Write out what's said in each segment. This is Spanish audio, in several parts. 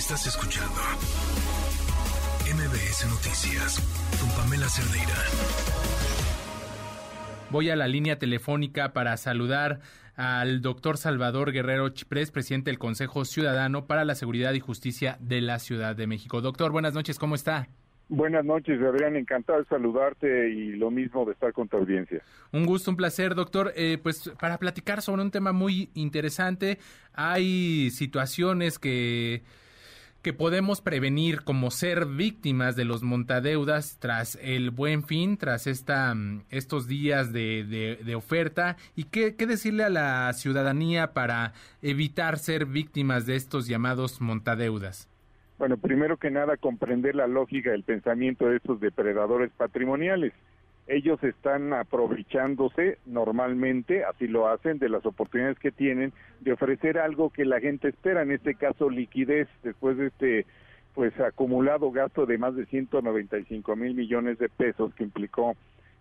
Estás escuchando MBS Noticias con Pamela Cerdeira. Voy a la línea telefónica para saludar al doctor Salvador Guerrero Chiprés, presidente del Consejo Ciudadano para la Seguridad y Justicia de la Ciudad de México. Doctor, buenas noches, ¿cómo está? Buenas noches, Adrián. Encantado de saludarte y lo mismo de estar con tu audiencia. Un gusto, un placer, doctor. Eh, pues para platicar sobre un tema muy interesante, hay situaciones que que podemos prevenir como ser víctimas de los montadeudas tras el buen fin, tras esta, mm, estos días de, de, oferta? ¿Y qué, qué, decirle a la ciudadanía para evitar ser víctimas de estos llamados montadeudas? Bueno, primero que nada, comprender la lógica del pensamiento de estos depredadores patrimoniales. Ellos están aprovechándose normalmente, así lo hacen, de las oportunidades que tienen de ofrecer algo que la gente espera, en este caso liquidez, después de este pues acumulado gasto de más de 195 mil millones de pesos que implicó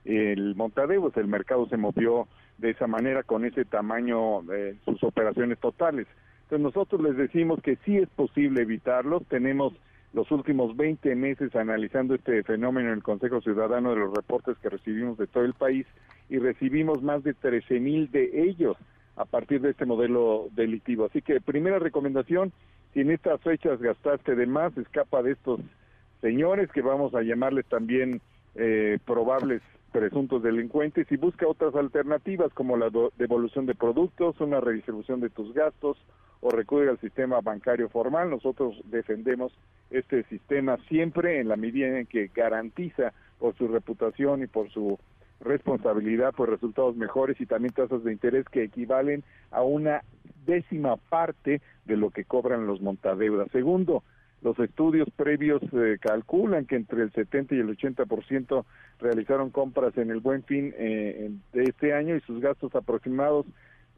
el Montadeo, el mercado se movió de esa manera con ese tamaño de sus operaciones totales. Entonces nosotros les decimos que sí es posible evitarlos, tenemos los últimos 20 meses analizando este fenómeno en el Consejo Ciudadano de los reportes que recibimos de todo el país y recibimos más de 13 mil de ellos a partir de este modelo delictivo. Así que primera recomendación, si en estas fechas gastaste de más, escapa de estos señores que vamos a llamarles también eh, probables presuntos delincuentes y busca otras alternativas como la devolución de productos, una redistribución de tus gastos o recurrir al sistema bancario formal. Nosotros defendemos este sistema siempre en la medida en que garantiza por su reputación y por su responsabilidad por pues, resultados mejores y también tasas de interés que equivalen a una décima parte de lo que cobran los montadeudas. Segundo, los estudios previos eh, calculan que entre el 70 y el 80% realizaron compras en el buen fin eh, de este año y sus gastos aproximados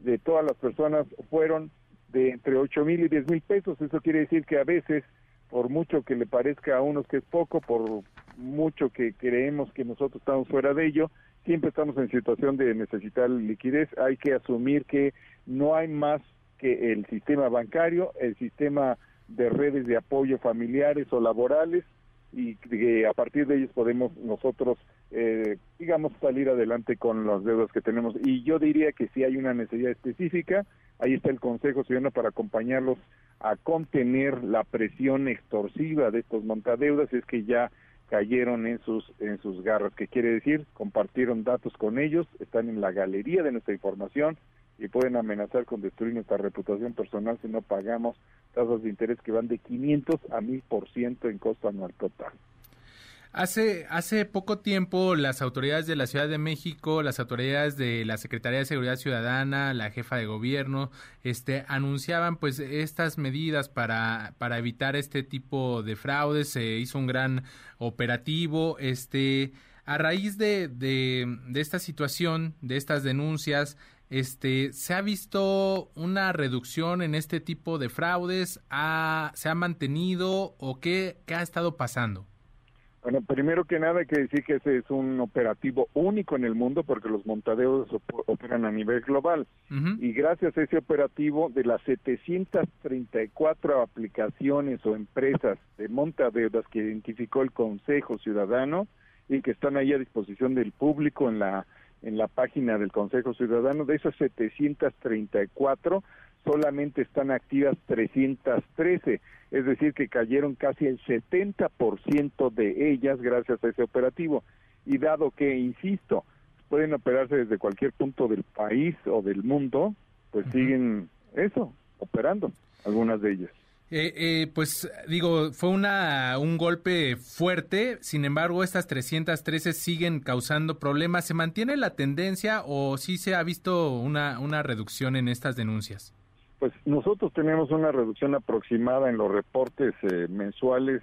de todas las personas fueron de entre 8 mil y 10 mil pesos. Eso quiere decir que a veces, por mucho que le parezca a unos que es poco, por mucho que creemos que nosotros estamos fuera de ello, siempre estamos en situación de necesitar liquidez. Hay que asumir que no hay más que el sistema bancario, el sistema de redes de apoyo familiares o laborales y que a partir de ellos podemos nosotros, eh, digamos, salir adelante con las deudas que tenemos. Y yo diría que si hay una necesidad específica, ahí está el Consejo Ciudadano para acompañarlos a contener la presión extorsiva de estos montadeudas, es que ya cayeron en sus en sus garras, que quiere decir compartieron datos con ellos, están en la galería de nuestra información y pueden amenazar con destruir nuestra reputación personal si no pagamos tasas de interés que van de 500 a 1000% en costo anual total. Hace, hace poco tiempo las autoridades de la Ciudad de México, las autoridades de la Secretaría de Seguridad Ciudadana, la jefa de gobierno, este, anunciaban pues estas medidas para, para evitar este tipo de fraudes. Se hizo un gran operativo. Este, a raíz de, de, de esta situación, de estas denuncias, este, ¿se ha visto una reducción en este tipo de fraudes? ¿Se ha mantenido o qué, qué ha estado pasando? Bueno, primero que nada hay que decir que ese es un operativo único en el mundo porque los montadeos operan a nivel global. Y gracias a ese operativo, de las 734 aplicaciones o empresas de montadeudas que identificó el Consejo Ciudadano y que están ahí a disposición del público en la en la página del Consejo Ciudadano, de esas 734 solamente están activas 313, es decir, que cayeron casi el 70% de ellas gracias a ese operativo. Y dado que, insisto, pueden operarse desde cualquier punto del país o del mundo, pues siguen eso, operando algunas de ellas. Eh, eh, pues digo, fue una, un golpe fuerte, sin embargo estas 313 siguen causando problemas. ¿Se mantiene la tendencia o sí se ha visto una, una reducción en estas denuncias? Pues nosotros tenemos una reducción aproximada en los reportes eh, mensuales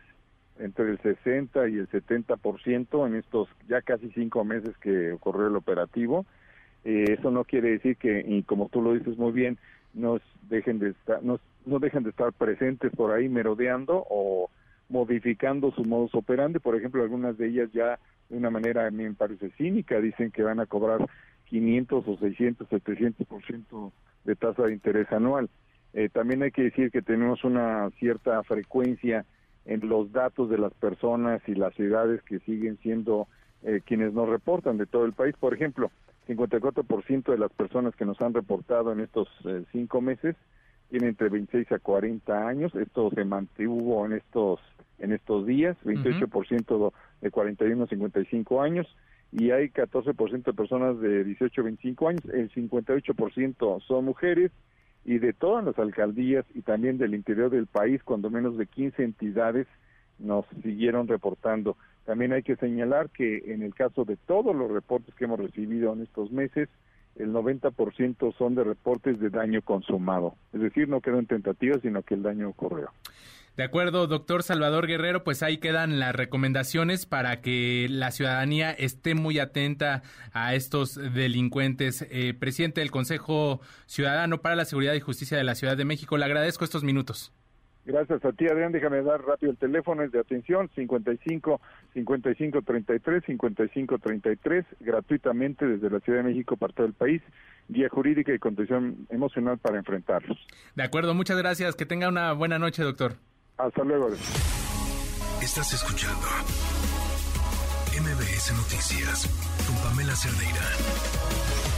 entre el 60 y el 70% en estos ya casi cinco meses que ocurrió el operativo. Eh, eso no quiere decir que, y como tú lo dices muy bien, nos dejen de estar, no dejen de estar presentes por ahí merodeando o modificando su modus operandi. Por ejemplo, algunas de ellas ya de una manera a mí me parece cínica dicen que van a cobrar 500 o 600, 700% de tasa de interés anual. Eh, también hay que decir que tenemos una cierta frecuencia en los datos de las personas y las ciudades que siguen siendo eh, quienes nos reportan de todo el país. Por ejemplo, 54% de las personas que nos han reportado en estos eh, cinco meses tienen entre 26 a 40 años. Esto se mantuvo en estos en estos días, 28% de 41 a 55 años y hay 14% de personas de 18 a 25 años, el 58% son mujeres y de todas las alcaldías y también del interior del país, cuando menos de 15 entidades nos siguieron reportando. También hay que señalar que en el caso de todos los reportes que hemos recibido en estos meses, el 90% son de reportes de daño consumado. Es decir, no quedó en tentativa, sino que el daño ocurrió. De acuerdo, doctor Salvador Guerrero, pues ahí quedan las recomendaciones para que la ciudadanía esté muy atenta a estos delincuentes. Eh, presidente del Consejo Ciudadano para la Seguridad y Justicia de la Ciudad de México, le agradezco estos minutos. Gracias a ti, Adrián. Déjame dar rápido el teléfono, es de atención 55 55 33 55 33, gratuitamente desde la Ciudad de México para todo el país. Guía jurídica y contención emocional para enfrentarlos. De acuerdo, muchas gracias. Que tenga una buena noche, doctor. Hasta luego. Estás escuchando MBS Noticias con Pamela Cerdeira.